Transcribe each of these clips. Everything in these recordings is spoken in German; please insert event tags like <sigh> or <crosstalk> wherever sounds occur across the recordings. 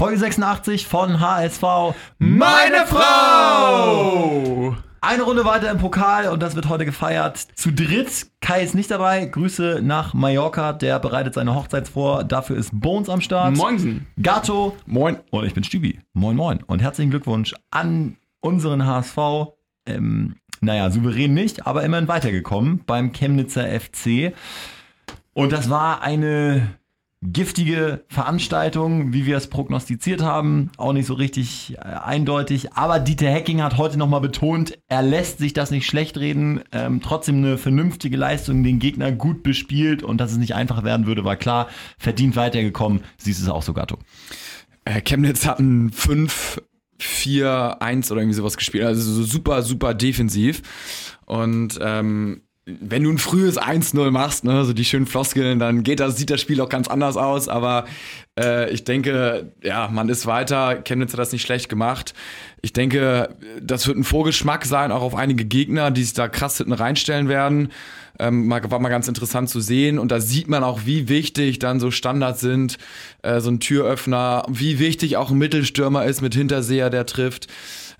Folge 86 von HSV. Meine Frau! Eine Runde weiter im Pokal und das wird heute gefeiert. Zu dritt. Kai ist nicht dabei. Grüße nach Mallorca. Der bereitet seine Hochzeit vor. Dafür ist Bones am Start. Moinsen. Gato. Moin. Und ich bin Stübi. Moin, moin. Und herzlichen Glückwunsch an unseren HSV. Ähm, naja, souverän nicht, aber immerhin weitergekommen beim Chemnitzer FC. Und das war eine giftige Veranstaltung, wie wir es prognostiziert haben. Auch nicht so richtig äh, eindeutig. Aber Dieter Hecking hat heute nochmal betont, er lässt sich das nicht schlecht reden. Ähm, trotzdem eine vernünftige Leistung, den Gegner gut bespielt und dass es nicht einfach werden würde, war klar. Verdient weitergekommen. Siehst es auch so, Gatto. Äh, Chemnitz hatten 5, 4, 1 oder irgendwie sowas gespielt. Also so super, super defensiv. Und ähm, wenn du ein frühes 1-0 machst, ne, so die schönen Floskeln, dann geht das, sieht das Spiel auch ganz anders aus. Aber äh, ich denke, ja, man ist weiter. Chemnitz hat das nicht schlecht gemacht. Ich denke, das wird ein Vorgeschmack sein, auch auf einige Gegner, die sich da krass hinten reinstellen werden. Ähm, war mal ganz interessant zu sehen. Und da sieht man auch, wie wichtig dann so Standards sind, äh, so ein Türöffner, wie wichtig auch ein Mittelstürmer ist mit Hinterseher, der trifft.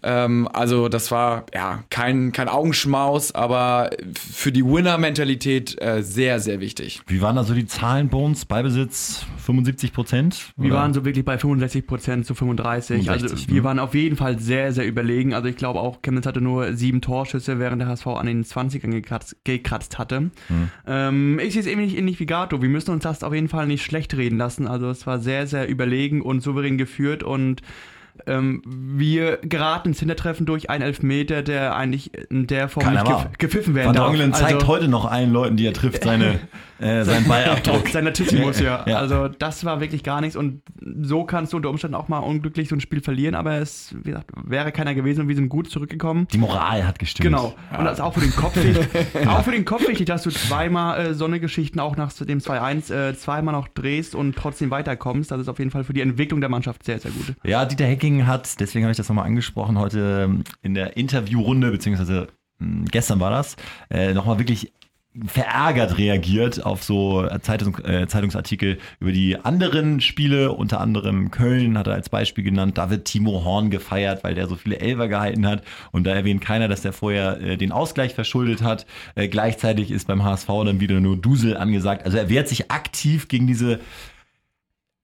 Ähm, also das war ja kein, kein Augenschmaus, aber für die Winner-Mentalität äh, sehr, sehr wichtig. Wie waren da so die Zahlen bei uns? Beibesitz 75 Prozent? Wir waren so wirklich bei 65 Prozent zu 35. 65, also wir ne? waren auf jeden Fall sehr, sehr überlegen. Also ich glaube auch, Chemnitz hatte nur sieben Torschüsse, während der HSV an den 20ern gekratzt, gekratzt hatte. Hm. Ähm, ich sehe es ähnlich, ähnlich wie Gato. Wir müssen uns das auf jeden Fall nicht schlecht reden lassen. Also es war sehr, sehr überlegen und souverän geführt und ähm, wir geraten ins Hintertreffen durch einen Elfmeter, der eigentlich in der Form Keiner nicht gef gepfiffen werden Van darf. Van zeigt also, heute noch allen Leuten, die er trifft, seine, <laughs> äh, seinen Ballabdruck. Sein Latissimus, ja. ja. Also das war wirklich gar nichts und so kannst du unter Umständen auch mal unglücklich so ein Spiel verlieren, aber es gesagt, wäre keiner gewesen und wir sind gut zurückgekommen. Die Moral hat gestimmt. Genau. Ja. Und das ist auch für den Kopf wichtig, auch für den Kopf wichtig, dass du zweimal äh, so eine Geschichten auch nach dem 2-1 äh, zweimal noch drehst und trotzdem weiterkommst. Das ist auf jeden Fall für die Entwicklung der Mannschaft sehr, sehr gut. Ja, Dieter Hecking King hat, deswegen habe ich das nochmal angesprochen, heute ähm, in der Interviewrunde, beziehungsweise hm, gestern war das, äh, nochmal wirklich verärgert reagiert auf so Zeitung, äh, Zeitungsartikel über die anderen Spiele, unter anderem Köln hat er als Beispiel genannt, da wird Timo Horn gefeiert, weil der so viele Elfer gehalten hat und da erwähnt keiner, dass der vorher äh, den Ausgleich verschuldet hat. Äh, gleichzeitig ist beim HSV dann wieder nur Dusel angesagt. Also er wehrt sich aktiv gegen diese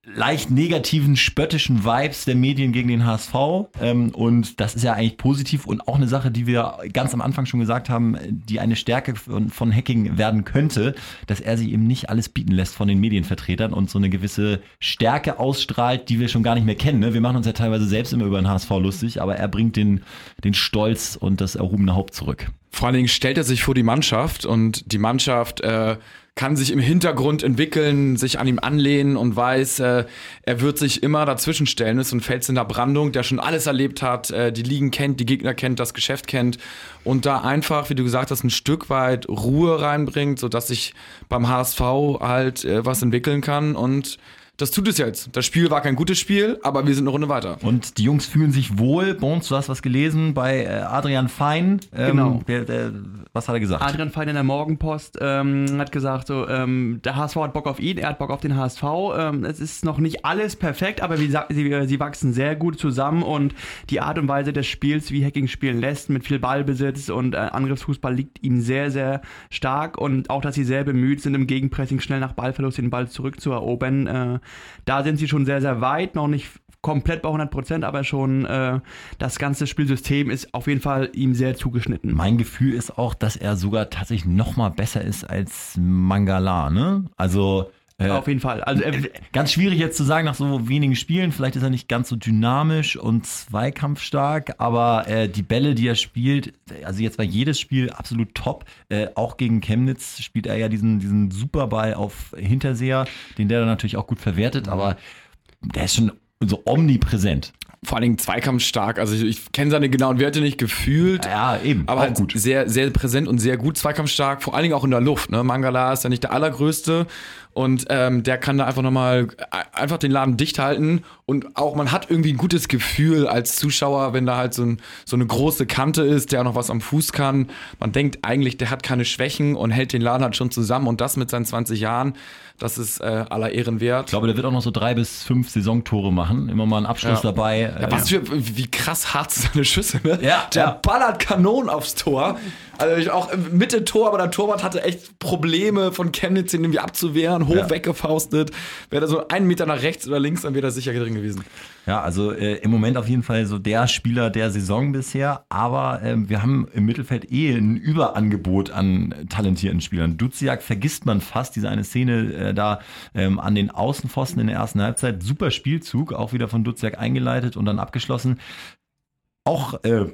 leicht negativen, spöttischen Vibes der Medien gegen den HSV. Ähm, und das ist ja eigentlich positiv und auch eine Sache, die wir ganz am Anfang schon gesagt haben, die eine Stärke von, Hacking werden könnte, dass er sich eben nicht alles bieten lässt von den Medienvertretern und so eine gewisse Stärke ausstrahlt, die wir schon gar nicht mehr kennen. Ne? Wir machen uns ja teilweise selbst immer über den HSV lustig, aber er bringt den, den Stolz und das erhobene Haupt zurück. Vor allen Dingen stellt er sich vor die Mannschaft und die Mannschaft äh, kann sich im Hintergrund entwickeln, sich an ihm anlehnen und weiß, äh, er wird sich immer dazwischen stellen. Ist so ein Fels in der Brandung, der schon alles erlebt hat, äh, die Ligen kennt, die Gegner kennt, das Geschäft kennt und da einfach, wie du gesagt hast, ein Stück weit Ruhe reinbringt, sodass sich beim HSV halt äh, was entwickeln kann und das tut es jetzt. Das Spiel war kein gutes Spiel, aber wir sind eine Runde weiter. Und die Jungs fühlen sich wohl. Bones, du hast was gelesen bei äh, Adrian Fein. Ähm, genau. Der, der, was hat er gesagt? Adrian Fein in der Morgenpost ähm, hat gesagt, so, ähm, der HSV hat Bock auf ihn, er hat Bock auf den HSV. Ähm, es ist noch nicht alles perfekt, aber wie, sie, sie wachsen sehr gut zusammen und die Art und Weise des Spiels, wie Hacking spielen lässt, mit viel Ballbesitz und äh, Angriffsfußball liegt ihm sehr, sehr stark und auch, dass sie sehr bemüht sind, im Gegenpressing schnell nach Ballverlust den Ball zurückzuerobern. Äh, da sind sie schon sehr, sehr weit, noch nicht komplett bei 100 Prozent, aber schon äh, das ganze Spielsystem ist auf jeden Fall ihm sehr zugeschnitten. Mein Gefühl ist auch, dass er sogar tatsächlich noch mal besser ist als Mangala, ne? Also äh, Auf jeden Fall. Also, äh, ganz schwierig jetzt zu sagen nach so wenigen Spielen. Vielleicht ist er nicht ganz so dynamisch und zweikampfstark, aber äh, die Bälle, die er spielt, also jetzt war jedes Spiel absolut top. Äh, auch gegen Chemnitz spielt er ja diesen, diesen Superball auf Hinterseher, den der dann natürlich auch gut verwertet, aber der ist schon so omnipräsent vor allen Dingen zweikampfstark. Also ich, ich kenne seine genauen Werte nicht gefühlt. Ja, eben. Aber halt gut. sehr, sehr präsent und sehr gut zweikampfstark. Vor allen Dingen auch in der Luft. Ne? Mangala ist ja nicht der allergrößte und ähm, der kann da einfach nochmal äh, einfach den Laden dicht halten und auch man hat irgendwie ein gutes Gefühl als Zuschauer, wenn da halt so, ein, so eine große Kante ist, der auch noch was am Fuß kann. Man denkt eigentlich, der hat keine Schwächen und hält den Laden halt schon zusammen und das mit seinen 20 Jahren. Das ist äh, aller Ehren wert. Ich glaube, der wird auch noch so drei bis fünf Saisontore machen. Immer mal ein Abschluss Ja. dabei. Ja, was für, wie krass hart <laughs> seine Schüsse, ne? Ja, Der ja. ballert Kanonen aufs Tor. Also auch Mitte Tor, aber der Torwart hatte echt Probleme von Chemnitz ihn irgendwie abzuwehren, hoch Ja. weggefaustet. Wäre da so einen Meter nach rechts oder links, dann wäre er sicher drin gewesen. Ja, also äh, im Moment auf jeden Fall so der Spieler der Saison bisher. Aber ähm, wir haben im Mittelfeld eh ein Überangebot an talentierten Spielern. Duziak vergisst man fast, diese eine Szene äh, da ähm, an den Außenpfosten in der ersten Halbzeit. Super Spielzug, auch wieder von Duziak eingeleitet und dann abgeschlossen. Auch äh,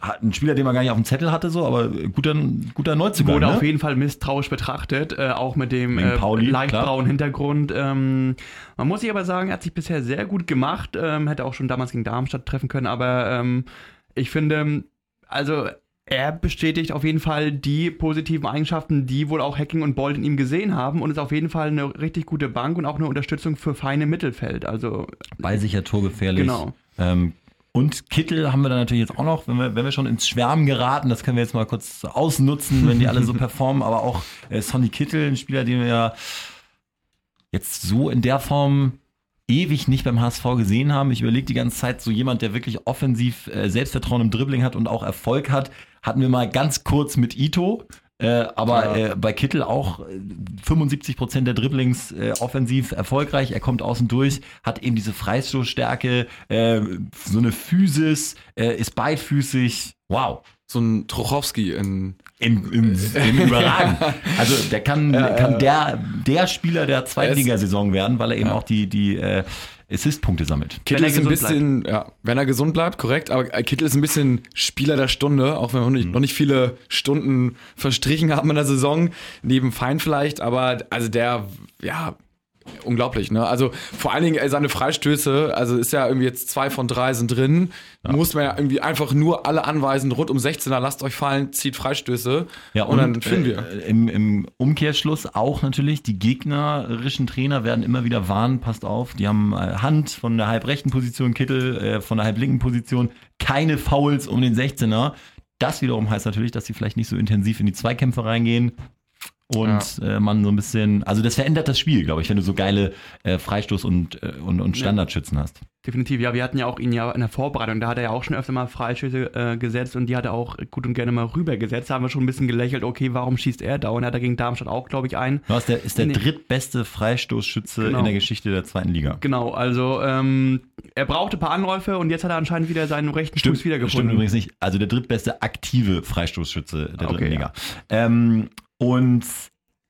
ein Spieler, den man gar nicht auf dem Zettel hatte, so, aber guter, guter Neuzugang. Wurde ne? auf jeden Fall misstrauisch betrachtet, äh, auch mit dem äh, Pauli, leicht klar. braunen Hintergrund. Ähm, man muss sich aber sagen, er hat sich bisher sehr gut gemacht, ähm, hätte auch schon damals gegen Darmstadt treffen können, aber ähm, ich finde, also er bestätigt auf jeden Fall die positiven Eigenschaften, die wohl auch Hacking und Bolt in ihm gesehen haben und ist auf jeden Fall eine richtig gute Bank und auch eine Unterstützung für feine Mittelfeld. Also Ballsicher, torgefährlich. Genau. Ähm, und Kittel haben wir dann natürlich jetzt auch noch, wenn wir, wenn wir schon ins Schwärmen geraten, das können wir jetzt mal kurz ausnutzen, wenn die alle so <laughs> performen, aber auch äh, Sonny Kittel, ein Spieler, den wir ja jetzt so in der Form ewig nicht beim HSV gesehen haben. Ich überlege die ganze Zeit, so jemand, der wirklich offensiv äh, Selbstvertrauen im Dribbling hat und auch Erfolg hat, hatten wir mal ganz kurz mit Ito. Äh, aber Ja. äh, bei Kittel auch äh, 75 Prozent der Dribblings äh, offensiv erfolgreich. Er kommt außen durch, hat eben diese Freistoßstärke, äh, so eine Physis, äh, ist beidfüßig. Wow. So ein Trochowski in. Im, im, im Überragen. <laughs> Also der kann, Ja, kann der, der Spieler der Er Zweitligasaison werden, weil er eben auch die, die äh, Assist-Punkte sammelt. Kittel ist ein bisschen, ja, wenn er gesund bleibt, korrekt, aber äh, Kittel ist ein bisschen Spieler der Stunde, auch wenn wir noch nicht, noch nicht viele Stunden verstrichen haben in der Saison, neben Fein vielleicht, aber also der, ja, unglaublich, ne? Also vor allen Dingen äh, seine Freistöße, also ist ja irgendwie jetzt zwei von drei sind drin, muss man ja irgendwie einfach nur alle anweisen, rund um 16er, lasst euch fallen, zieht Freistöße Ja, und, dann führen wir. Äh, im, Im Umkehrschluss auch natürlich, die gegnerischen Trainer werden immer wieder warnen, passt auf, die haben äh, Hand von der halbrechten Position, Kittel äh, von der halblinken Position, keine Fouls um den 16er. Das wiederum heißt natürlich, dass sie vielleicht nicht so intensiv in die Zweikämpfe reingehen. Und äh, man so ein bisschen, also das verändert das Spiel, glaube ich, wenn du so geile äh, Freistoß- und, äh, und, und Standardschützen hast. Definitiv, ja, wir hatten ja auch ihn ja in der Vorbereitung, da hat er ja auch schon öfter mal Freistöße äh, gesetzt und die hat er auch gut und gerne mal rübergesetzt. Da haben wir schon ein bisschen gelächelt, okay, warum schießt er da? Und er hat er gegen Darmstadt auch, glaube ich, ein. Du hast der, ist der Nee. drittbeste Freistoßschütze Genau. in der Geschichte der zweiten Liga. Genau, also ähm, er brauchte ein paar Anläufe und jetzt hat er anscheinend wieder seinen rechten Fuß Stimmt wiedergefunden. übrigens nicht. Also der drittbeste aktive Freistoßschütze der Okay, dritten Liga. Ähm, und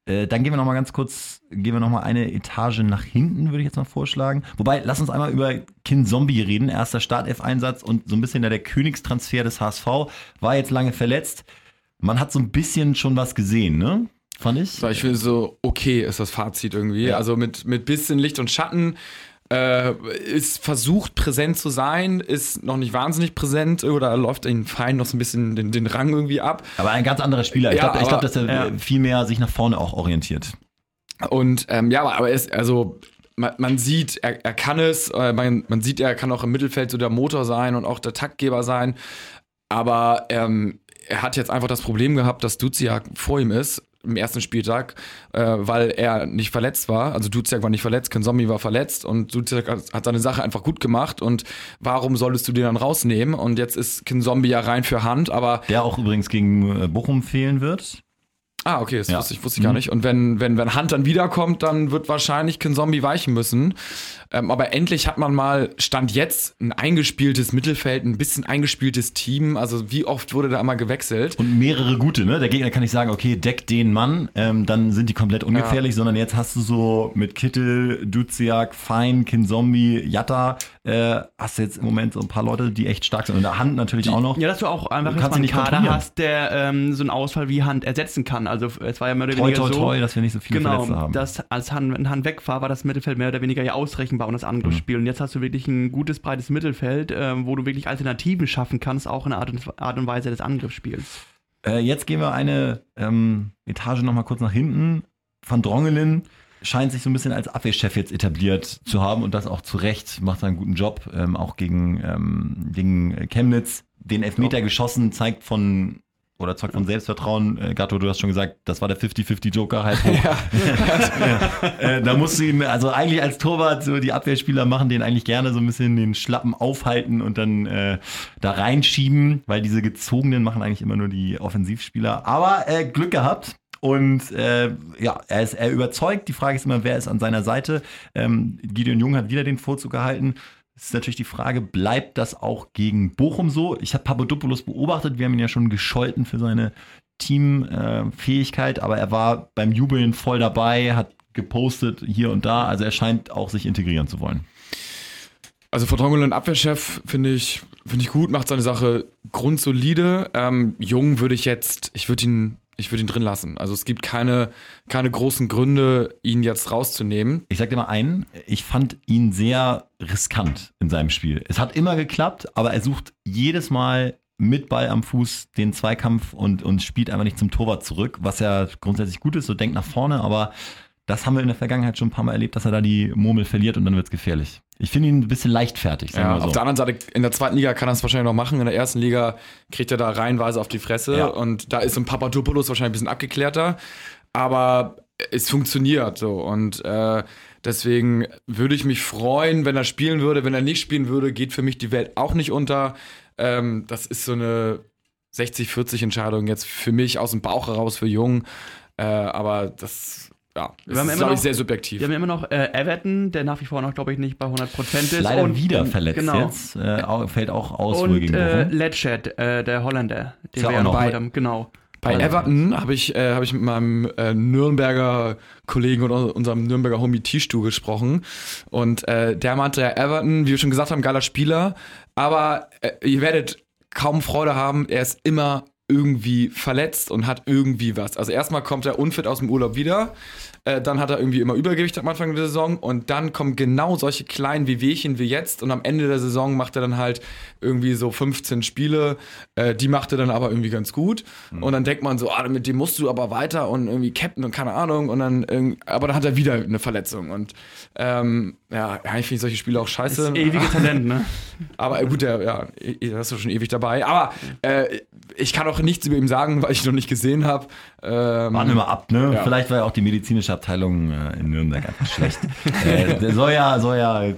äh, dann gehen wir noch mal ganz kurz, gehen wir noch mal eine Etage nach hinten, würde ich jetzt mal vorschlagen. Wobei, lass uns einmal über Kin Zombie reden. Erster Startelf-Einsatz und so ein bisschen der, der Königstransfer des HSV. War jetzt lange verletzt. Man hat so ein bisschen schon was gesehen, ne? Fand ich. So, ich finde so, okay ist das Fazit irgendwie. Ja. Also mit, mit bisschen Licht und Schatten. Äh, ist versucht präsent zu sein, ist noch nicht wahnsinnig präsent oder läuft den Fein noch so ein bisschen den, den Rang irgendwie ab. Aber ein ganz anderer Spieler. Ich Ja, glaube, glaub, dass er ja. viel mehr sich nach vorne auch orientiert. Und ähm, ja, aber, aber er ist, also man, man sieht, er, er kann es, äh, man, man sieht, er kann auch im Mittelfeld so der Motor sein und auch der Taktgeber sein. Aber ähm, er hat jetzt einfach das Problem gehabt, dass Duziak vor ihm ist im ersten Spieltag, äh, weil er nicht verletzt war. Also Duziak war nicht verletzt, Konsomi war verletzt und Duziak hat, hat seine Sache einfach gut gemacht. Und warum solltest du den dann rausnehmen? Und jetzt ist Kinzombie ja rein für Hand, aber Der auch übrigens gegen äh, Bochum fehlen wird. Ah, okay, das Ja. wusste ich, wusste ich gar Mhm. nicht. Und wenn, wenn, wenn Hunt dann wiederkommt, dann wird wahrscheinlich kein Zombie weichen müssen. Ähm, aber endlich hat man mal, stand jetzt, ein eingespieltes Mittelfeld, ein bisschen eingespieltes Team. Also wie oft wurde da einmal gewechselt? Und mehrere gute, ne? Der Gegner kann nicht sagen, okay, deck den Mann, ähm, dann sind die komplett ungefährlich, sondern jetzt hast du so mit Kittel, Duziak, Fein, Kinzombie, Jatta, äh, hast du jetzt im Moment so ein paar Leute, die echt stark sind. Und der Hand natürlich auch noch. Ja, dass du auch einfach Du einen nicht Kader hast, der ähm, so einen Ausfall wie Hand ersetzen kann. Also es war ja mehr oder Toi, weniger toi, so. toi, dass wir nicht so viele Genau, Verletzte haben. dass als Han, Han weg war, war das Mittelfeld mehr oder weniger ja ausrechenbar und das Angriffsspiel. Und jetzt hast du wirklich ein gutes, breites Mittelfeld, ähm, wo du wirklich Alternativen schaffen kannst, auch in der Art und, Art und Weise des Angriffsspiels. Äh, jetzt gehen wir eine ähm, Etage nochmal kurz nach hinten. Van Drongelen scheint sich so ein bisschen als Abwehrchef jetzt etabliert zu haben und das auch zu Recht, macht einen guten Job, ähm, auch gegen, ähm, gegen Chemnitz. Den Elfmeter geschossen, zeigt von oder zeugt von Selbstvertrauen. Äh, Gatto, du hast schon gesagt, das war der 50-50 halt hoch. <laughs> Ja. <laughs> äh, da musst du ihn, also eigentlich als Torwart, so die Abwehrspieler machen den eigentlich gerne so ein bisschen den Schlappen aufhalten und dann äh, da reinschieben, weil diese gezogenen machen eigentlich immer nur die Offensivspieler. Aber äh, Glück gehabt. Und äh, ja, er ist er überzeugt. Die Frage ist immer, wer ist an seiner Seite. Ähm, Gideon Jung hat wieder den Vorzug gehalten. Ist natürlich die Frage, bleibt das auch gegen Bochum so? Ich habe Papadopoulos beobachtet, wir haben ihn ja schon gescholten für seine Teamfähigkeit, aber er war beim Jubeln voll dabei, hat gepostet hier und da, also er scheint auch sich integrieren zu wollen. Also Vertongen Abwehrchef finde ich, finde ich gut, macht seine Sache grundsolide. Ähm, Jung würde ich jetzt, ich würde ihn ich würde ihn drin lassen. Also es gibt keine, keine großen Gründe, ihn jetzt rauszunehmen. Ich sag dir mal einen, ich fand ihn sehr riskant in seinem Spiel. Es hat immer geklappt, aber er sucht jedes Mal mit Ball am Fuß den Zweikampf und, und spielt einfach nicht zum Torwart zurück, was ja grundsätzlich gut ist, so denkt nach vorne, aber das haben wir in der Vergangenheit schon ein paar Mal erlebt, dass er da die Murmel verliert und dann wird es gefährlich. Ich finde ihn ein bisschen leichtfertig. Ja, so. Auf der anderen Seite, in der zweiten Liga kann er es wahrscheinlich noch machen. In der ersten Liga kriegt er da reihenweise auf die Fresse. Ja. Und da ist ein Papadopoulos wahrscheinlich ein bisschen abgeklärter. Aber es funktioniert so. Und äh, deswegen würde ich mich freuen, wenn er spielen würde. Wenn er nicht spielen würde, geht für mich die Welt auch nicht unter. Ähm, das ist so eine 60-40 Entscheidung jetzt für mich aus dem Bauch heraus für Jung. Äh, aber das ja, das ist, glaube ich, sehr subjektiv. Wir haben immer noch äh, Everton, der nach wie vor noch, glaube ich, nicht bei 100% ist. Leider und, wieder verletzt genau. jetzt. Äh, fällt auch aus. Und äh, Ledgett, äh, der Holländer, den wir ja noch bei, haben. Genau. Bei Everton habe ich, äh, hab ich mit meinem äh, Nürnberger Kollegen oder unserem Nürnberger Homie Tischtu gesprochen. Und äh, der meinte, ja, Everton, wie wir schon gesagt haben, geiler Spieler. Aber äh, ihr werdet kaum Freude haben. Er ist immer irgendwie verletzt und hat irgendwie was. Also erstmal kommt er unfit aus dem Urlaub wieder, äh, dann hat er irgendwie immer Übergewicht am Anfang der Saison und dann kommen genau solche kleinen Wehwehchen wie jetzt und am Ende der Saison macht er dann halt irgendwie so 15 Spiele, äh, die macht er dann aber irgendwie ganz gut mhm. und dann denkt man so, ah, mit dem musst du aber weiter und irgendwie Captain und keine Ahnung und dann, aber dann hat er wieder eine Verletzung und ähm, ja, eigentlich finde ich solche Spiele auch scheiße. Das ewige Talent, ne? <laughs> aber äh, gut, der, ja, da ist schon ewig dabei, aber äh, ich kann auch nichts über ihn sagen, weil ich ihn noch nicht gesehen habe. Ähm, Warten wir mal ab, ne? Ja. Vielleicht war ja auch die medizinische Abteilung äh, in Nürnberg einfach schlecht. <laughs> äh, der soll ja, soll ja äh,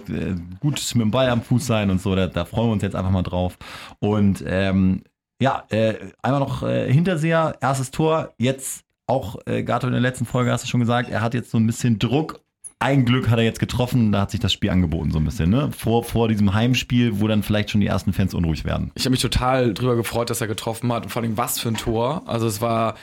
gut mit dem Ball am Fuß sein und so. Da, da freuen wir uns jetzt einfach mal drauf. Und ähm, ja, äh, einmal noch äh, Hinterseher, erstes Tor. Jetzt auch, äh, Gato in der letzten Folge hast du schon gesagt, er hat jetzt so ein bisschen Druck ein Glück hat er jetzt getroffen, da hat sich das Spiel angeboten so ein bisschen, ne? Vor, vor diesem Heimspiel, wo dann vielleicht schon die ersten Fans unruhig werden. Ich habe mich total drüber gefreut, dass er getroffen hat und vor allem was für ein Tor. Also es war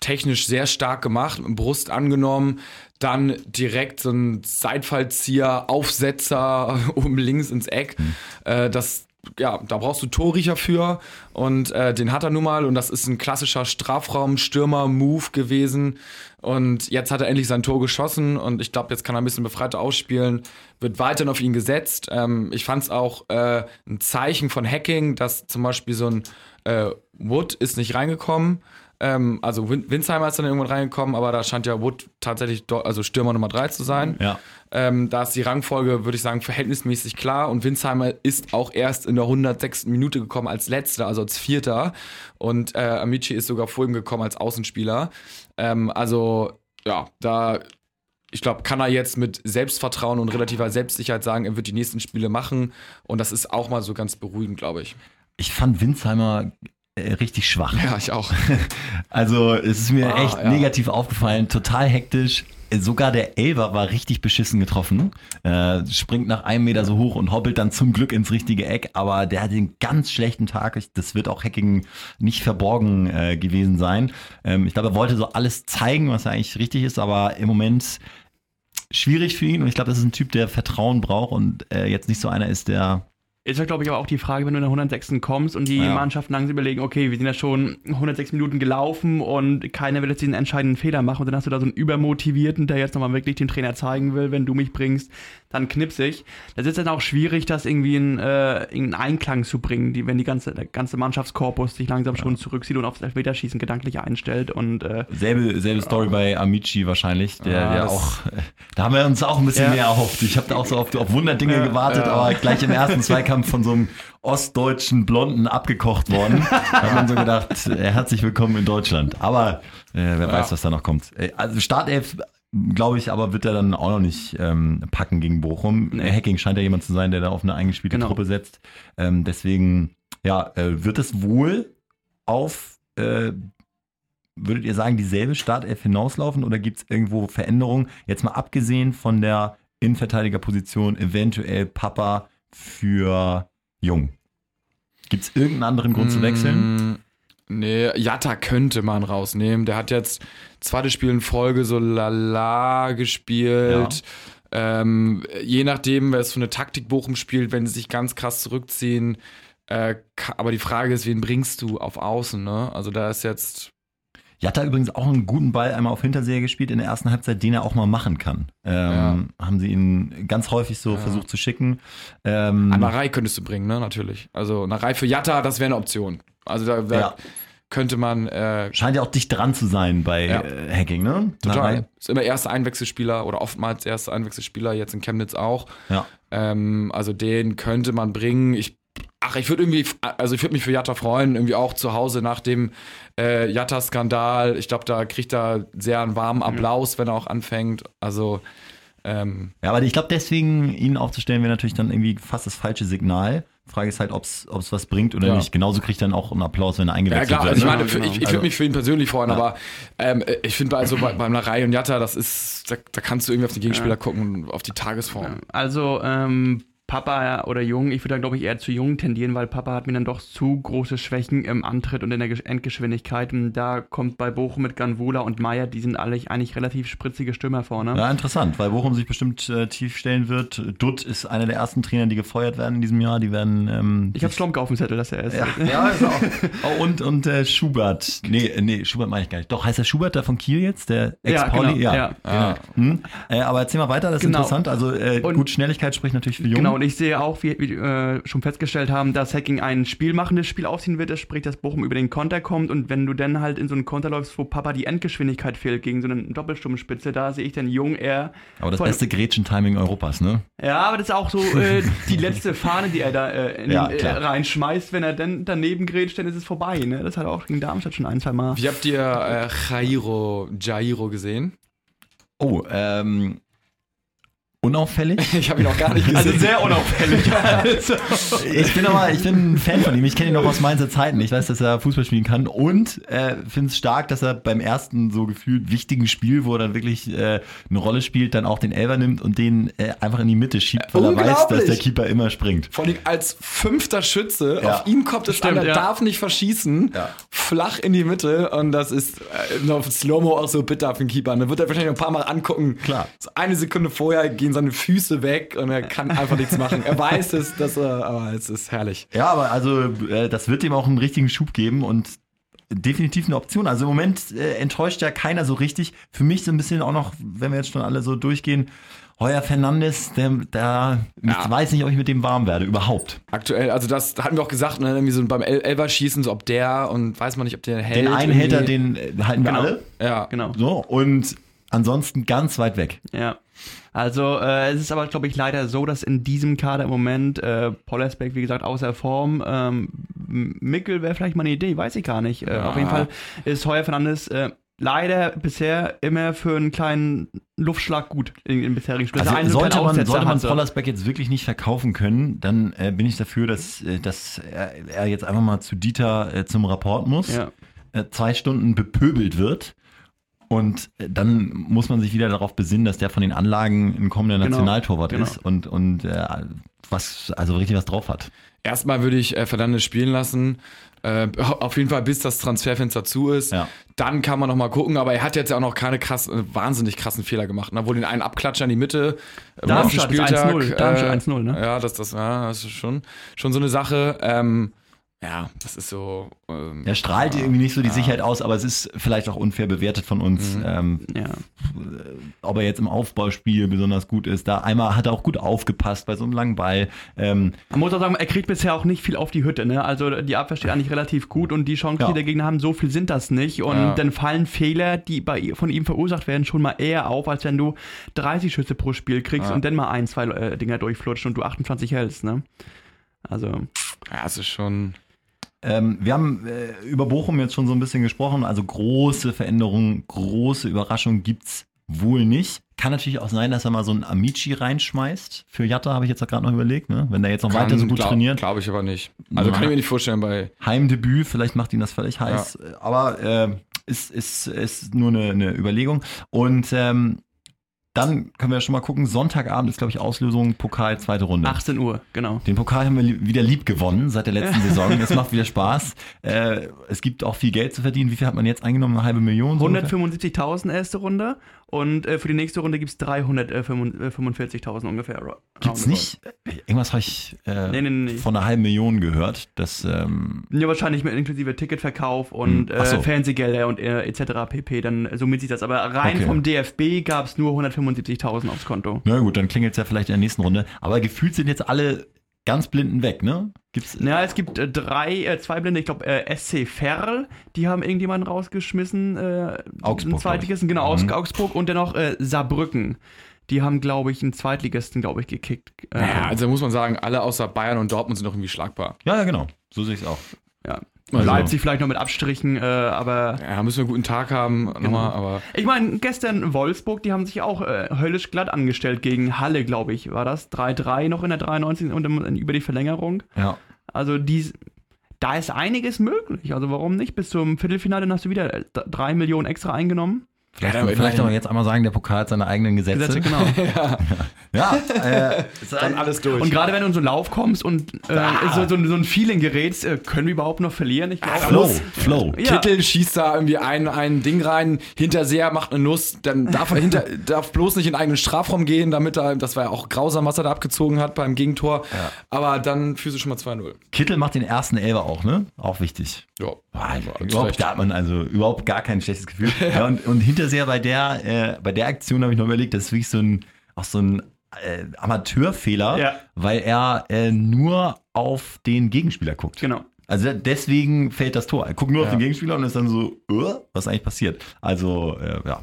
technisch sehr stark gemacht, Brust angenommen, dann direkt so ein Seitfallzieher, Aufsetzer <laughs> oben links ins Eck. Mhm. Äh, das ja, da brauchst du Torriecher für und äh, den hat er nun mal und das ist ein klassischer Strafraum-Stürmer-Move gewesen und jetzt hat er endlich sein Tor geschossen und ich glaube, jetzt kann er ein bisschen befreiter ausspielen, wird weiterhin auf ihn gesetzt. Ähm, ich fand es auch äh, ein Zeichen von Hacking, dass zum Beispiel so ein äh, Wood ist nicht reingekommen ähm, also Win Winsheimer ist dann irgendwann reingekommen, aber da scheint ja Wood tatsächlich also Stürmer Nummer 3 zu sein. Ja. Ähm, da ist die Rangfolge, würde ich sagen, verhältnismäßig klar. Und Winsheimer ist auch erst in der 106. Minute gekommen als letzter, also als Vierter. Und äh, Amici ist sogar vor ihm gekommen als Außenspieler. Ähm, also ja, da ich glaube, kann er jetzt mit Selbstvertrauen und relativer Selbstsicherheit sagen, er wird die nächsten Spiele machen. Und das ist auch mal so ganz beruhigend, glaube ich. Ich fand Winsheimer richtig schwach. Ja, ich auch. <laughs> Also es ist mir ah, echt ja. negativ aufgefallen, total hektisch. Sogar der Elber war richtig beschissen getroffen. Äh, springt nach einem Meter so hoch und hoppelt dann zum Glück ins richtige Eck. Aber der hat einen ganz schlechten Tag. Das wird auch Hacking nicht verborgen äh, gewesen sein. Ähm, ich glaube, er wollte so alles zeigen, was eigentlich richtig ist. Aber im Moment schwierig für ihn. Und ich glaube, das ist ein Typ, der Vertrauen braucht und äh, jetzt nicht so einer ist, der ist ja, glaube ich, aber auch die Frage, wenn du in der 106. kommst und die ja. Mannschaften langsam überlegen, okay, wir sind ja schon 106 Minuten gelaufen und keiner will jetzt diesen entscheidenden Fehler machen und dann hast du da so einen Übermotivierten, der jetzt nochmal wirklich dem Trainer zeigen will, wenn du mich bringst, dann knipsig. Das ist dann auch schwierig, das irgendwie in, äh, in Einklang zu bringen, die, wenn die ganze, der ganze Mannschaftskorpus sich langsam schon zurückzieht und aufs Elfmeterschießen gedanklich einstellt. Und, äh, Selbe, selbe Story bei Amici wahrscheinlich, der, Ah, der auch, da haben wir uns auch ein bisschen Ja. mehr erhofft. Ich habe da auch so auf, auf Wunderdinge gewartet, aber gleich im ersten Zweikampf von so einem ostdeutschen Blonden abgekocht worden. <laughs> da hat man so gedacht, äh, herzlich willkommen in Deutschland. Aber äh, wer weiß, was da noch kommt. Äh, also Startelf, glaube ich, aber wird er dann auch noch nicht ähm, packen gegen Bochum. Äh, Hacking scheint ja jemand zu sein, der da auf eine eingespielte Genau. Truppe setzt. Ähm, deswegen, ja, äh, wird es wohl auf äh, würdet ihr sagen, dieselbe Startelf hinauslaufen oder gibt es irgendwo Veränderungen? Jetzt mal abgesehen von der Innenverteidigerposition, eventuell Papa für Jung. Gibt es irgendeinen anderen Grund zu wechseln? Nee, Jatta könnte man rausnehmen. Der hat jetzt zweites Spiel in Folge so lala gespielt. Ähm, je nachdem, wer es für eine Taktik Bochum spielt, wenn sie sich ganz krass zurückziehen. Äh, aber die Frage ist, wen bringst du auf Außen? Ne? Also da ist jetzt Jatta übrigens auch einen guten Ball einmal auf Hinterseher gespielt in der ersten Halbzeit, den er auch mal machen kann. Ähm, Haben sie ihn ganz häufig so versucht zu schicken. Ähm, Narei könntest du bringen, ne? Natürlich. Also Narei für Jatta, das wäre eine Option. Also da, da Ja. könnte man äh, scheint ja auch dicht dran zu sein bei Ja. äh, Hacking, ne? total. Narei. Ist immer erster Einwechselspieler oder oftmals erster Einwechselspieler, jetzt in Chemnitz auch. Ja. Ähm, also den könnte man bringen. Ich, ach, ich würde irgendwie, also ich würde mich für Jatta freuen, irgendwie auch zu Hause nach dem äh, Jatta-Skandal. Ich glaube, da kriegt er sehr einen warmen Applaus, wenn er auch anfängt. Also ähm, Ja, aber ich glaube, deswegen ihn aufzustellen, wäre natürlich dann irgendwie fast das falsche Signal. Frage ist halt, ob es was bringt oder Ja. nicht. Genauso kriegt er dann auch einen Applaus, wenn er Ja eingewechselt klar, wird. also ich ne? meine, genau. ich, ich Also- würde mich für ihn persönlich freuen, Ja. aber ähm, ich finde also bei, beim Narei und Jatta, das ist, da, da kannst du irgendwie auf den Gegenspieler Ja. gucken, auf die Tagesform. Also, ähm, Papa oder Jung, ich würde dann glaube ich eher zu Jung tendieren, weil Papa hat mir dann doch zu große Schwächen im Antritt und in der Gesch- Endgeschwindigkeit. Und da kommt bei Bochum mit Ganvula und Meier, die sind alle eigentlich relativ spritzige Stürmer vorne. Ja, interessant, weil Bochum sich bestimmt äh, tief stellen wird. Dutt ist einer der ersten Trainer, die gefeuert werden in diesem Jahr. Die werden. Ähm, Ich habe Slomka auf dem Zettel, dass er ist. ja, <laughs> ja ist auch. oh, und und äh, Schubert. Nee, äh, nee, Schubert meine ich gar nicht. Doch, heißt der Schubert da von Kiel jetzt? Der Ja, Ex-Pauli? genau, ja. Ah. Hm? Äh, aber erzähl mal weiter, das ist Genau. interessant. Also äh, gut, Schnelligkeit spricht natürlich für Jung. Genau, und ich sehe auch, wie wir äh, schon festgestellt haben, dass Hacking ein spielmachendes Spiel aufziehen wird, das sprich, dass Bochum über den Konter kommt und wenn du dann halt in so einen Konter läufst, wo Papa die Endgeschwindigkeit fehlt gegen so eine Doppelsturmspitze, da sehe ich dann Jung eher. aber das beste Gretchen-Timing Europas, ne? Ja, aber das ist auch so äh, die letzte Fahne, die er da äh, in Ja, den, äh, reinschmeißt. Wenn er dann daneben grätscht, dann ist es vorbei. Ne? Das hat er auch gegen Darmstadt schon ein, zwei Mal. Wie habt ihr äh, Jairo, Jairo gesehen? Oh, ähm, unauffällig. <laughs> Ich habe ihn auch gar nicht <laughs> Also gesehen. sehr unauffällig. <laughs> also. Ich bin aber, ich bin ein Fan von ihm. Ich kenne ihn noch aus Mainzer Zeiten. Ich weiß, dass er Fußball spielen kann und äh, finde es stark, dass er beim ersten so gefühlt wichtigen Spiel, wo er dann wirklich äh, eine Rolle spielt, dann auch den Elver nimmt und den äh, einfach in die Mitte schiebt, weil er weiß, dass der Keeper immer springt. Vor allem als fünfter Schütze, Ja. auf ihn kommt es an, er ja. darf nicht verschießen, Ja. flach in die Mitte und das ist äh, auf Slow-Mo auch so bitter für den Keeper. Und dann wird er wahrscheinlich noch ein paar Mal angucken. Klar. So eine Sekunde vorher gehen seine Füße weg und er kann einfach nichts machen. Er weiß es, dass er, aber es ist herrlich. Ja, aber also äh, das wird ihm auch einen richtigen Schub geben und definitiv eine Option. Also im Moment äh, enttäuscht ja keiner so richtig. Für mich so ein bisschen auch noch, wenn wir jetzt schon alle so durchgehen, Heuer Fernandes, der, der Ja. ich weiß nicht, ob ich mit dem warm werde, überhaupt. Aktuell, also das hatten wir auch gesagt, ne, irgendwie so beim El Elverschießen, so ob der und weiß man nicht, ob der hält. Den einen hält er, den halten wir Genau. alle. Ja, Genau. So, und ansonsten ganz weit weg. Ja. Also äh, es ist aber, glaube ich, leider so, dass in diesem Kader im Moment äh, Pollersbeck, wie gesagt, außer Form, ähm, Mickel wäre vielleicht mal eine Idee, weiß ich gar nicht. Äh, Ja. Auf jeden Fall ist Heuer Fernandes äh, leider bisher immer für einen kleinen Luftschlag gut in den bisherigen Spielen. Also Der eine so sollte man, sollte man. Pollersbeck jetzt wirklich nicht verkaufen können, dann äh, bin ich dafür, dass, äh, dass er, er jetzt einfach mal zu Dieter äh, zum Rapport muss, Ja. äh, zwei Stunden bepöbelt wird und äh, dann muss man sich wieder darauf besinnen, dass der von den Anlagen ein kommender Genau, Nationaltorwart genau. ist und, und äh, was, also richtig was drauf hat. Erstmal würde ich äh, Fernandes spielen lassen. Äh, auf jeden Fall, bis das Transferfenster zu ist. Ja. Dann kann man noch mal gucken. Aber er hat jetzt ja auch noch keine krass, äh, wahnsinnig krassen Fehler gemacht. Ne? Wohl den einen Abklatscher in die Mitte. äh, Darmstadt ersten ist 1-0, Darmstadt 1-0, ne? Ja, das, das, ja, das ist schon, schon so eine Sache. Ähm, ja, das ist so. Ähm, Er strahlt irgendwie nicht so die Sicherheit aus, aber es ist vielleicht auch unfair bewertet von uns. Ähm, Ja. ob er jetzt im Aufbauspiel besonders gut ist. Da einmal hat er auch gut aufgepasst bei so einem langen Ball. Ähm, Man muss auch sagen, er kriegt bisher auch nicht viel auf die Hütte. Ne? Also die Abwehr steht eigentlich relativ gut und die Chancen, Ja. die der Gegner haben, so viel sind das nicht. Und Ja. dann fallen Fehler, die bei, von ihm verursacht werden, schon mal eher auf, als wenn du 30 Schüsse pro Spiel kriegst Ja. und dann mal ein, zwei äh, Dinger durchflutscht und du 28 hältst. Ne? Also, ja, es ist schon. Ähm, wir haben äh, über Bochum jetzt schon so ein bisschen gesprochen. Also große Veränderungen, große Überraschungen gibt's wohl nicht. Kann natürlich auch sein, dass er mal so einen Amici reinschmeißt. Für Jatta habe ich jetzt gerade noch überlegt, ne? wenn der jetzt noch weiter so gut trainiert. Glaube ich aber nicht. Also Ja. kann ich mir nicht vorstellen bei. Heimdebüt, vielleicht macht ihn das völlig heiß, aber äh, ist, ist, ist nur eine, eine Überlegung. Und ähm, dann können wir schon mal gucken, Sonntagabend ist, glaube ich, Auslösung, Pokal, zweite Runde. 18 Uhr, genau. Den Pokal haben wir li- wieder lieb gewonnen seit der letzten <laughs> Saison. Es macht wieder Spaß. Äh, es gibt auch viel Geld zu verdienen. Wie viel hat man jetzt eingenommen? Eine halbe Million? so ungefähr? 175.000 erste Runde und äh, für die nächste Runde gibt es 345.000 ungefähr. Gibt's nicht? Irgendwas habe ich äh, Nee, nee, nee. von einer halben Million gehört. Das, ähm, Ja, wahrscheinlich mit inklusive Ticketverkauf und Hm, so. äh, Fernsehgelder und äh, etc. pp. Dann summiert sich das. Aber rein Okay. vom DFB gab es nur 175.000 aufs Konto. na gut, dann klingelt es ja vielleicht in der nächsten Runde. Aber gefühlt sind jetzt alle ganz blinden weg, ne? Gibt's, Ja, es gibt äh, drei, äh, zwei Blinde, ich glaube äh, SC Verl, die haben irgendjemanden rausgeschmissen. Äh, Augsburg, Einen Zweitligisten, genau, aus Mhm. Augsburg und dennoch äh, Saarbrücken. Die haben, glaube ich, einen Zweitligisten, glaube ich, gekickt. Äh, Ja, also muss man sagen, alle außer Bayern und Dortmund sind doch irgendwie schlagbar. Ja, ja, genau. So sehe ich es auch. ja. Also- Leipzig vielleicht noch mit Abstrichen, äh, aber Ja, müssen wir einen guten Tag haben, Genau. nochmal, aber. Ich meine, gestern Wolfsburg, die haben sich auch äh, höllisch glatt angestellt gegen Halle, glaube ich, war das. 3-3 noch in der 93 und dann über die Verlängerung. Ja. Also die, da ist einiges möglich. Also warum nicht? Bis zum Viertelfinale dann hast du wieder äh, d- drei Millionen extra eingenommen. Vielleicht, Ja, aber vielleicht aber jetzt einmal sagen, der Pokal hat seine eigenen Gesetze. Gesetze, genau. <laughs> Ja, äh, Dann alles durch. Und gerade wenn du in so einen Lauf kommst und äh, Ah. so, so, so ein Feeling gerätst, äh, können wir überhaupt noch verlieren? Ich glaube, Flow, Flow. Ja. Kittel schießt da irgendwie ein, ein Ding rein, Hinterseher macht eine Nuss, dann darf er hinter, <laughs> darf bloß nicht in einen eigenen Strafraum gehen, damit er, das war ja auch grausam, was er da abgezogen hat beim Gegentor. Aber dann schon mal 2-0. Kittel macht den ersten Elber auch, ne? Auch wichtig. Ja, Boah, also, überhaupt, da hat man also überhaupt gar kein schlechtes Gefühl. <laughs> ja, und, und hinterher bei der, äh, bei der Aktion habe ich noch überlegt, das ist wirklich so ein, auch so ein äh, Amateurfehler, Ja. weil er äh, nur auf den Gegenspieler guckt. Genau. Also deswegen fällt das Tor. Er guckt nur auf Ja. den Gegenspieler und ist dann so, äh, was ist eigentlich passiert? Also, äh, ja.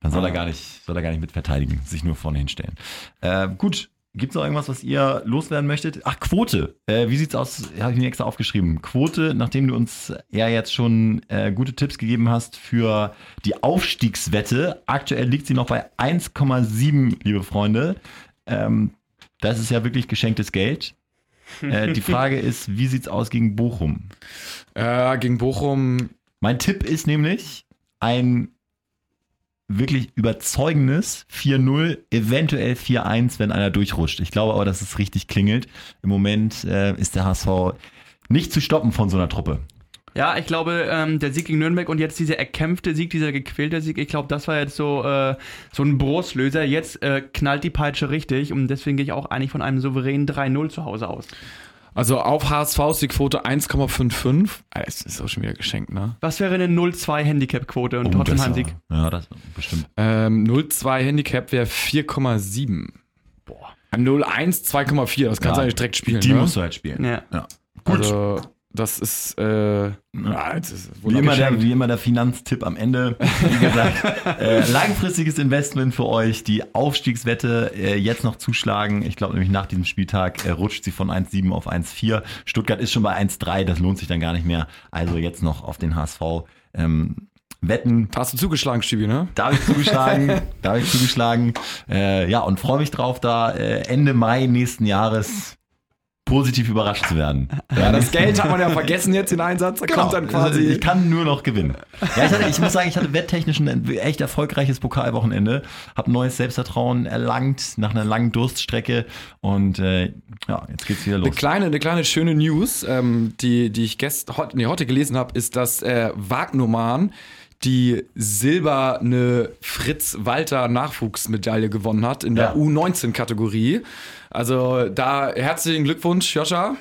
Dann soll er gar nicht, soll er gar nicht mit verteidigen, sich nur vorne hinstellen. Äh, gut, gibt es noch irgendwas, was ihr loswerden möchtet? Ach, Quote. Äh, wie sieht's aus? Habe ich mir extra aufgeschrieben. Quote, nachdem du uns ja jetzt schon äh, gute Tipps gegeben hast für die Aufstiegswette. Aktuell liegt sie noch bei 1,7, liebe Freunde. Ähm, das ist ja wirklich geschenktes Geld. Äh, die <laughs> Frage ist, wie sieht's aus gegen Bochum? Äh, gegen Bochum, Mein Tipp ist nämlich ein wirklich überzeugendes 4-0, eventuell 4-1, wenn einer durchrutscht. Ich glaube aber, dass es richtig klingelt. Im Moment äh, ist der HSV nicht zu stoppen von so einer Truppe. Ja, ich glaube, ähm, der Sieg gegen Nürnberg und jetzt dieser erkämpfte Sieg, dieser gequälte Sieg, ich glaube, das war jetzt so, äh, so ein Brustlöser. Jetzt äh, knallt die Peitsche richtig und deswegen gehe ich auch eigentlich von einem souveränen 3-0 zu Hause aus. Also auf HSV ist die Quote 1,55. Ah, Das ist auch schon wieder geschenkt, ne? Was wäre eine 0-2 Handicap-Quote und Oh, Heimsieg? Ja, das bestimmt. Ähm, 0,2 Handicap wäre 4,7. Boah. 0,1 2,4. Das kannst Ja, du eigentlich direkt spielen. Die ne? musst du halt spielen. Ja. Ja. Gut. Also, das ist, äh, ja, jetzt ist Wie immer, der, wie immer der Finanztipp am Ende. Wie gesagt, <laughs> äh, langfristiges Investment für euch. Die Aufstiegswette äh, jetzt noch zuschlagen. Ich glaube nämlich nach diesem Spieltag äh, rutscht sie von 1,7 auf 1,4. Stuttgart ist schon bei 1,3. Das lohnt sich dann gar nicht mehr. Also jetzt noch auf den HSV ähm, wetten. Hast du zugeschlagen, Stibi, ne? Da habe ich zugeschlagen. <laughs> da habe ich zugeschlagen. Äh, ja, und freue mich drauf, da äh, Ende Mai nächsten Jahres positiv überrascht zu werden. Ja, das <laughs> Geld hat man ja vergessen jetzt, den Einsatz. Da kommt dann quasi. Also ich kann nur noch gewinnen. Ja, ich, hatte, ich muss sagen, ich hatte wetttechnisch ein echt erfolgreiches Pokalwochenende. Hab neues Selbstvertrauen erlangt nach einer langen Durststrecke. Und äh, ja, jetzt geht's wieder Eine los. kleine, eine kleine schöne News, ähm, die, die ich gest, heute, nee, heute gelesen habe, ist, dass äh, Wagnumann die silberne Fritz Walter Nachwuchsmedaille gewonnen hat in der Ja. U19-Kategorie. Also da herzlichen Glückwunsch, Joscha.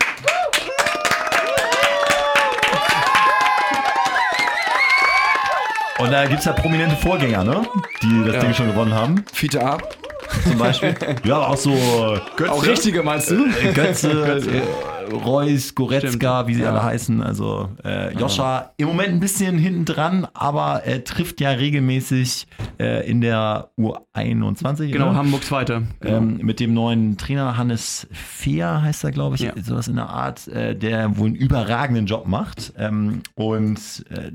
Und da gibt es ja prominente Vorgänger, ne? Die das ja. Ding schon gewonnen haben. Fiete A. Zum Beispiel. ja, auch so Götze. Auch richtige meinst du? Äh, Götze. <laughs> Götze. Reus, Goretzka, wie sie alle heißen. Also äh, Joscha im Moment ein bisschen hinten dran, aber er trifft ja regelmäßig äh, in der U21. Genau, oder? Hamburg Zweite. Genau. Ähm, mit dem neuen Trainer Hannes Fehr heißt er, glaube ich, Ja. sowas in der Art, äh, der wohl einen überragenden Job macht ähm, und äh,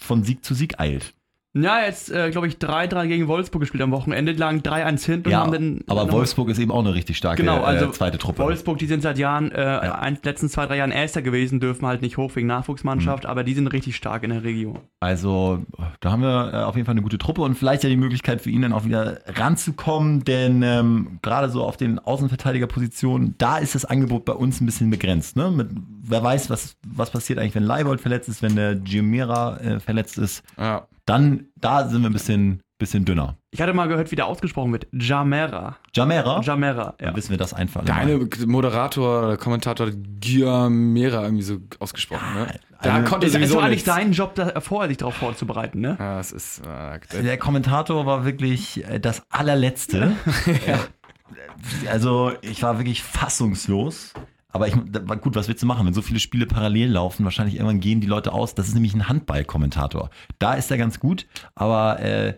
von Sieg zu Sieg eilt. Ja, jetzt, äh, glaube ich, 3-3 gegen Wolfsburg gespielt am Wochenende, lagen 3-1 hinten und Ja, haben dann. aber noch- Wolfsburg ist eben auch eine richtig starke Genau, also äh, zweite Truppe. Wolfsburg, die sind seit Jahren, äh, ein, letzten zwei, drei Jahren Erster gewesen, dürfen halt nicht hoch wegen Nachwuchsmannschaft, Mhm. aber die sind richtig stark in der Region. Also da haben wir äh, auf jeden Fall eine gute Truppe und vielleicht ja die Möglichkeit für ihn dann auch wieder ranzukommen, denn ähm, gerade so auf den Außenverteidigerpositionen, da ist das Angebot bei uns ein bisschen begrenzt. Ne? Mit, wer weiß, was, was passiert eigentlich, wenn Leibold verletzt ist, wenn der Giomera äh, verletzt ist. Ja. Dann, da sind wir ein bisschen, bisschen dünner. Ich hatte mal gehört, wie der ausgesprochen wird. Jamera. Jamera? Jamera, ja. Dann wissen wir das einfach. Der eine Moderator oder Kommentator hat Giamera irgendwie so ausgesprochen, ne? Da also- konnte ist, ist sowieso doch eigentlich nichts. sein Job, da, vorher sich darauf vorzubereiten, ne? Ja, es ist. Äh, Der Kommentator war wirklich äh, das allerletzte. <laughs> Äh, Also ich war wirklich fassungslos. Aber ich, gut, was willst du machen, wenn so viele Spiele parallel laufen? Wahrscheinlich irgendwann gehen die Leute aus. Das ist nämlich ein Handball-Kommentator. Da ist er ganz gut, aber äh,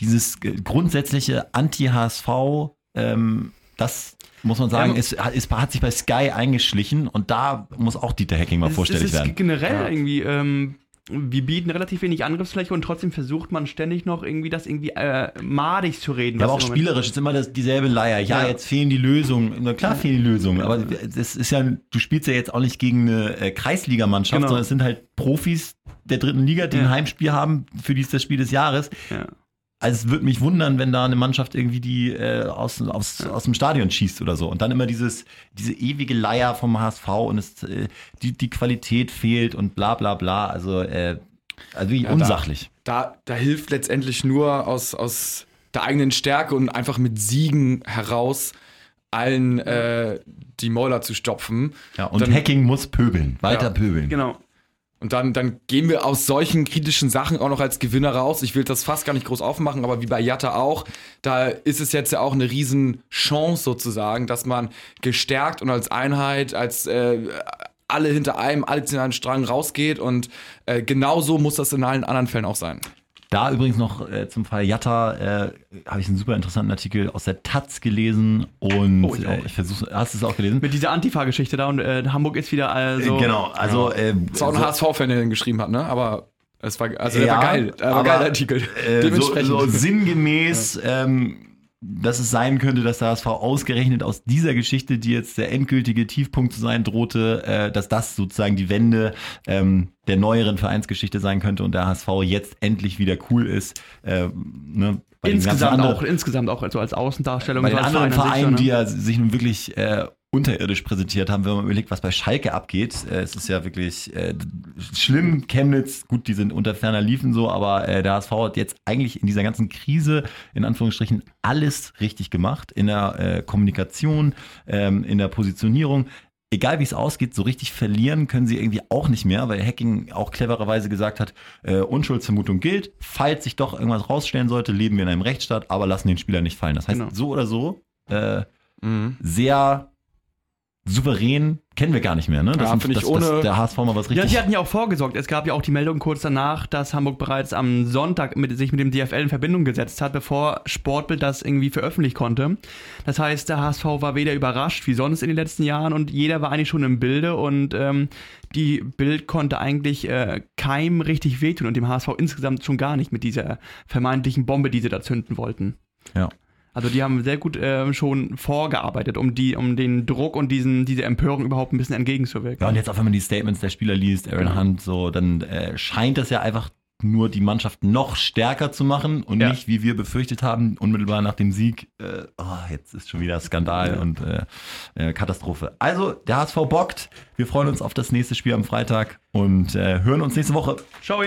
dieses äh, grundsätzliche Anti-HSV, ähm, das muss man sagen, Ja, ist, hat- ist, hat sich bei Sky eingeschlichen und da muss auch Dieter Hecking mal vorstellig das ist werden. generell Ja. irgendwie, ähm, wir bieten relativ wenig Angriffsfläche und trotzdem versucht man ständig noch irgendwie das irgendwie äh, madig zu reden. Ja, aber auch spielerisch ist immer das, dieselbe Leier. Ja, Ja. jetzt fehlen die Lösungen. Na klar fehlen die Lösungen, aber das ist ja, du spielst ja jetzt auch nicht gegen eine äh, Kreisligamannschaft, Genau. sondern es sind halt Profis der dritten Liga, die Ja. ein Heimspiel haben, für die ist das Spiel des Jahres. Also es würde mich wundern, wenn da eine Mannschaft irgendwie die äh, aus, aus, aus dem Stadion schießt oder so. Und dann immer dieses, diese ewige Leier vom HSV und es, äh, die, die Qualität fehlt und bla bla bla. Also, äh, also wie Ja, da- unsachlich. da, da hilft letztendlich nur aus, aus der eigenen Stärke und einfach mit Siegen heraus allen äh, die Mäuler zu stopfen. Ja, und dann- Hacking muss pöbeln, weiter Ja. pöbeln. Genau. Und dann, dann gehen wir aus solchen kritischen Sachen auch noch als Gewinner raus. Ich will das fast gar nicht groß aufmachen, aber wie bei Jatta auch, da ist es jetzt ja auch eine riesen Chance sozusagen, dass man gestärkt und als Einheit, als äh, alle hinter einem, alle ziehen einen Strang rausgeht und äh, genauso muss das in allen anderen Fällen auch sein. Da übrigens noch äh, zum Fall Jatta äh, habe ich einen super interessanten Artikel aus der Taz gelesen und Oh, ich auch. äh, ich versuche, hast du es auch gelesen? Mit dieser Antifa-Geschichte da und äh, Hamburg ist wieder also. genau, also äh, Das war auch ein so- HSV-Fan, der den geschrieben hat, ne? Aber es war, also der Ja, war geil. Der war aber, geil, Artikel. äh, so, Dementsprechend. so sinngemäß, <laughs> ähm, dass es sein könnte, dass der HSV ausgerechnet aus dieser Geschichte, die jetzt der endgültige Tiefpunkt zu sein drohte, äh, dass das sozusagen die Wende ähm, der neueren Vereinsgeschichte sein könnte und der HSV jetzt endlich wieder cool ist. Äh, ne, Insgesamt anderen- auch, insgesamt auch so als Außendarstellung. Bei den anderen Verein Vereinen, so, die ne? ja sich nun wirklich äh, unterirdisch präsentiert haben, wenn man überlegt, was bei Schalke abgeht. Äh, es ist ja wirklich äh, schlimm. Chemnitz, gut, die sind unter ferner Liefen so, aber äh, der HSV hat jetzt eigentlich in dieser ganzen Krise, in Anführungsstrichen, alles richtig gemacht. In der äh, Kommunikation, ähm, in der Positionierung. Egal wie es ausgeht, so richtig verlieren können sie irgendwie auch nicht mehr, weil Hacking auch clevererweise gesagt hat, äh, Unschuldsvermutung gilt. Falls sich doch irgendwas rausstellen sollte, leben wir in einem Rechtsstaat, aber lassen den Spieler nicht fallen. Das heißt, Genau. so oder so, äh, Mhm. sehr souverän, kennen wir gar nicht mehr, ne? Ja, finde ich ohne- der HSV mal was Ja, richtig. die hatten ja auch vorgesorgt. Es gab ja auch die Meldung kurz danach, dass Hamburg bereits am Sonntag mit, sich mit dem DFL in Verbindung gesetzt hat, bevor Sportbild das irgendwie veröffentlichen konnte. Das heißt, der HSV war weder überrascht wie sonst in den letzten Jahren und jeder war eigentlich schon im Bilde und ähm, die Bild konnte eigentlich äh, keinem richtig wehtun und dem HSV insgesamt schon gar nicht mit dieser vermeintlichen Bombe, die sie da zünden wollten. ja. Also die haben sehr gut äh, schon vorgearbeitet, um die, um den Druck und diesen, diese Empörung überhaupt ein bisschen entgegenzuwirken. ja, und jetzt auch wenn man die Statements der Spieler liest, Aaron Hunt, so, dann äh, scheint das ja einfach nur die Mannschaft noch stärker zu machen und Ja. nicht, wie wir befürchtet haben, unmittelbar nach dem Sieg, äh, oh, jetzt ist schon wieder Skandal und äh, äh, Katastrophe. Also, der HSV bockt. Wir freuen uns auf das nächste Spiel am Freitag und äh, hören uns nächste Woche. Ciao.